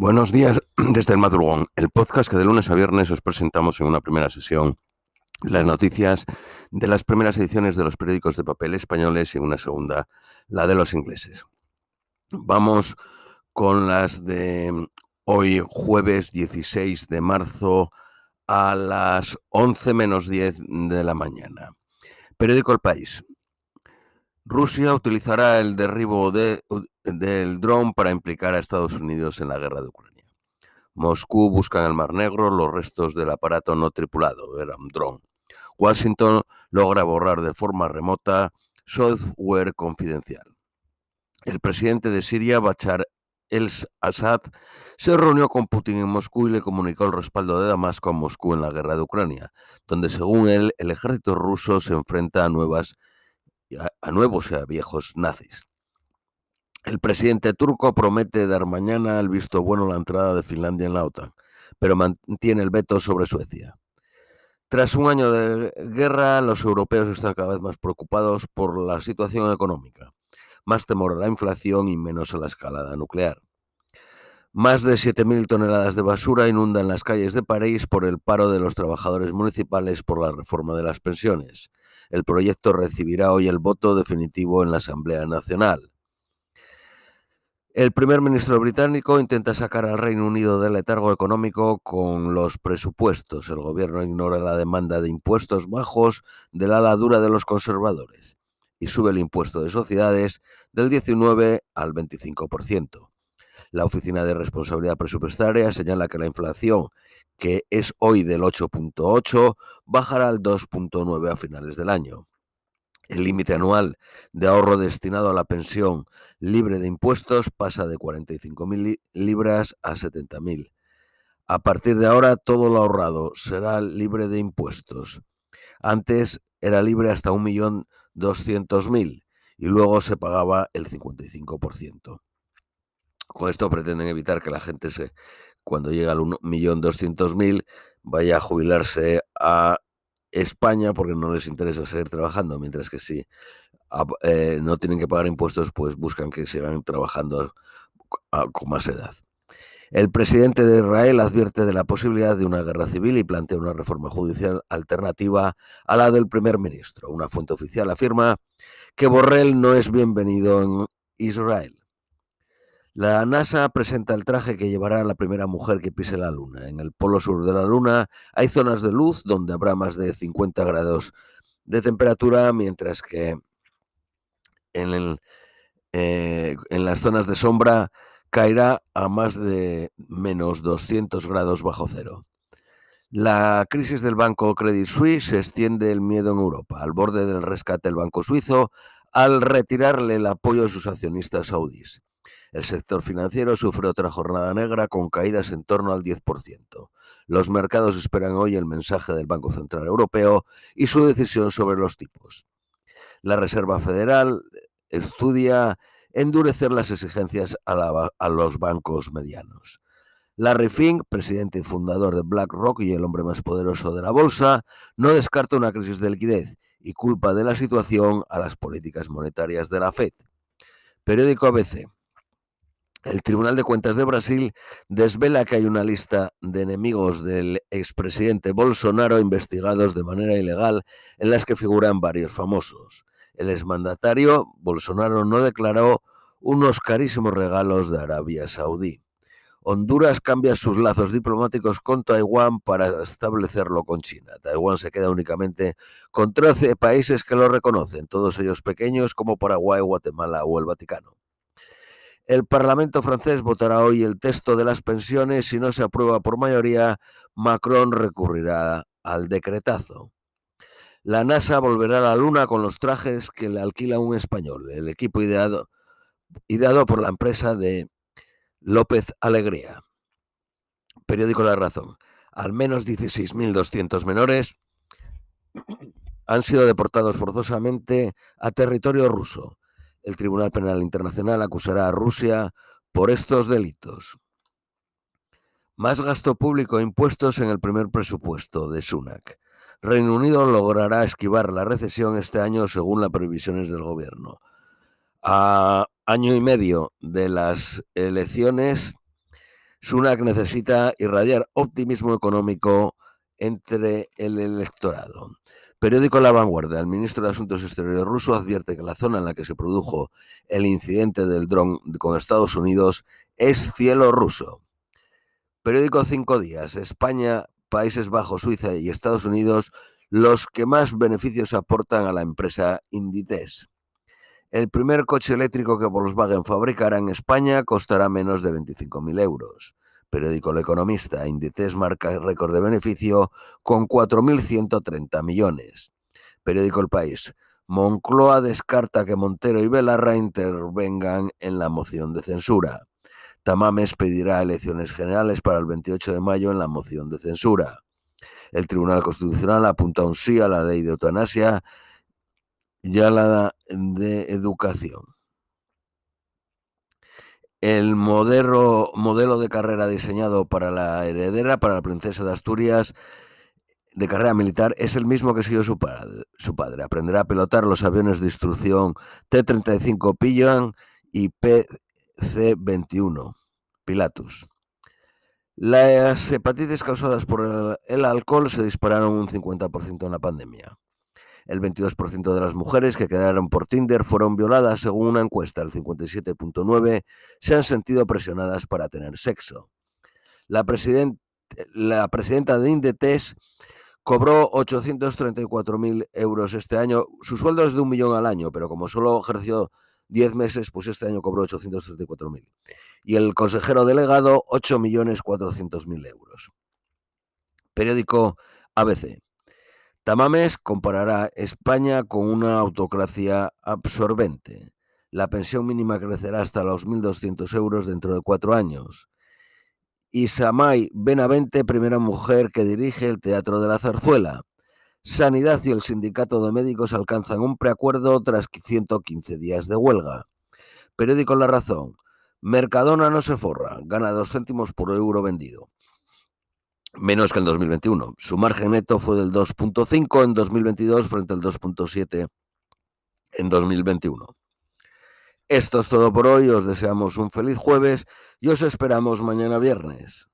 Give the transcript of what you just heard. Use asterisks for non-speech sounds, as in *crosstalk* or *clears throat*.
Buenos días *clears throat* desde el madrugón, el podcast que de lunes a viernes os presentamos en una primera sesión las noticias de las primeras ediciones de los periódicos de papel españoles y en una segunda la de los ingleses. Vamos con las de hoy jueves 16 de marzo a las 11 menos 10 de la mañana. Periódico El País. Rusia utilizará el derribo de, del dron para implicar a Estados Unidos en la guerra de Ucrania. Moscú busca en el Mar Negro los restos del aparato no tripulado, era un dron. Washington logra borrar de forma remota software confidencial. El presidente de Siria, Bachar el-Assad, se reunió con Putin en Moscú y le comunicó el respaldo de Damasco a Moscú en la guerra de Ucrania, donde según él el ejército ruso se enfrenta a nuevas a, nuevos y a viejos nazis. El presidente turco promete dar mañana el visto bueno a la entrada de Finlandia en la OTAN, pero mantiene el veto sobre Suecia. Tras un año de guerra, los europeos están cada vez más preocupados por la situación económica, más temor a la inflación y menos a la escalada nuclear. Más de 7.000 toneladas de basura inundan las calles de París por el paro de los trabajadores municipales por la reforma de las pensiones. El proyecto recibirá hoy el voto definitivo en la Asamblea Nacional. El primer ministro británico intenta sacar al Reino Unido del letargo económico con los presupuestos. El gobierno ignora la demanda de impuestos bajos de la ala dura de los conservadores y sube el impuesto de sociedades del 19 al 25%. La Oficina de Responsabilidad Presupuestaria señala que la inflación, que es hoy del 8.8, bajará al 2.9 a finales del año. El límite anual de ahorro destinado a la pensión libre de impuestos pasa de 45.000 libras a 70.000. A partir de ahora, todo lo ahorrado será libre de impuestos. Antes era libre hasta 1.200.000 y luego se pagaba el 55%. Con esto pretenden evitar que la gente se, cuando llega al 1.200.000 vaya a jubilarse a España porque no les interesa seguir trabajando, mientras que si eh, no tienen que pagar impuestos, pues buscan que sigan trabajando con más edad. El presidente de Israel advierte de la posibilidad de una guerra civil y plantea una reforma judicial alternativa a la del primer ministro. Una fuente oficial afirma que Borrell no es bienvenido en Israel. La NASA presenta el traje que llevará la primera mujer que pise la Luna. En el polo sur de la Luna hay zonas de luz donde habrá más de 50 grados de temperatura, mientras que en, eh, en las zonas de sombra caerá a más de menos 200 grados bajo cero. La crisis del banco Credit Suisse extiende el miedo en Europa, al borde del rescate del banco suizo, al retirarle el apoyo a sus accionistas saudíes. El sector financiero sufre otra jornada negra con caídas en torno al 10%. Los mercados esperan hoy el mensaje del Banco Central Europeo y su decisión sobre los tipos. La Reserva Federal estudia endurecer las exigencias a, los bancos medianos. Larry Fink, presidente y fundador de BlackRock y el hombre más poderoso de la bolsa, no descarta una crisis de liquidez y culpa de la situación a las políticas monetarias de la Fed. Periódico ABC. El Tribunal de Cuentas de Brasil desvela que hay una lista de enemigos del expresidente Bolsonaro investigados de manera ilegal en las que figuran varios famosos. El exmandatario Bolsonaro no declaró unos carísimos regalos de Arabia Saudí. Honduras cambia sus lazos diplomáticos con Taiwán para establecerlo con China. Taiwán se queda únicamente con 13 países que lo reconocen, todos ellos pequeños como Paraguay, Guatemala o el Vaticano. El Parlamento francés votará hoy el texto de las pensiones. Si no se aprueba por mayoría, Macron recurrirá al decretazo. La NASA volverá a la Luna con los trajes que le alquila un español, el equipo ideado, por la empresa de López Alegría. Periódico La Razón. Al menos 16.200 menores han sido deportados forzosamente a territorio ruso. El Tribunal Penal Internacional acusará a Rusia por estos delitos. Más gasto público e impuestos en el primer presupuesto de Sunak. Reino Unido logrará esquivar la recesión este año según las previsiones del gobierno. A año y medio de las elecciones Sunak necesita irradiar optimismo económico entre el electorado. Periódico La Vanguardia. El ministro de Asuntos Exteriores ruso advierte que la zona en la que se produjo el incidente del dron con Estados Unidos es cielo ruso. Periódico Cinco Días. España, Países Bajos, Suiza y Estados Unidos los que más beneficios aportan a la empresa Inditex. El primer coche eléctrico que Volkswagen fabricará en España costará menos de 25.000 euros. Periódico El Economista, Inditex marca récord de beneficio con 4.130 millones. Periódico El País, Moncloa descarta que Montero y Belarra intervengan en la moción de censura. Tamames pedirá elecciones generales para el 28 de mayo en la moción de censura. El Tribunal Constitucional apunta un sí a la ley de eutanasia y a la de educación. El modelo, de carrera diseñado para la heredera, para la princesa de Asturias, de carrera militar, es el mismo que siguió su padre. Su padre. Aprenderá a pilotar los aviones de instrucción T-35 Pillan y PC-21 Pilatus. Las hepatitis causadas por el alcohol se dispararon un 50% en la pandemia. El 22% de las mujeres que quedaron por Tinder fueron violadas según una encuesta. El 57.9% se han sentido presionadas para tener sexo. La, presidenta de Indetes cobró 834.000 euros este año. Su sueldo es de un millón al año, pero como solo ejerció 10 meses, pues este año cobró 834.000. Y el consejero delegado, 8.400.000 euros. Periódico ABC. Tamames comparará España con una autocracia absorbente. La pensión mínima crecerá hasta los 1.200 euros dentro de cuatro años. Isamay Benavente, primera mujer que dirige el Teatro de la Zarzuela. Sanidad y el Sindicato de Médicos alcanzan un preacuerdo tras 115 días de huelga. Periódico La Razón. Mercadona no se forra, gana dos céntimos por euro vendido menos que en 2021. Su margen neto fue del 2.5 en 2022 frente al 2.7 en 2021. Esto es todo por hoy, os deseamos un feliz jueves y os esperamos mañana viernes.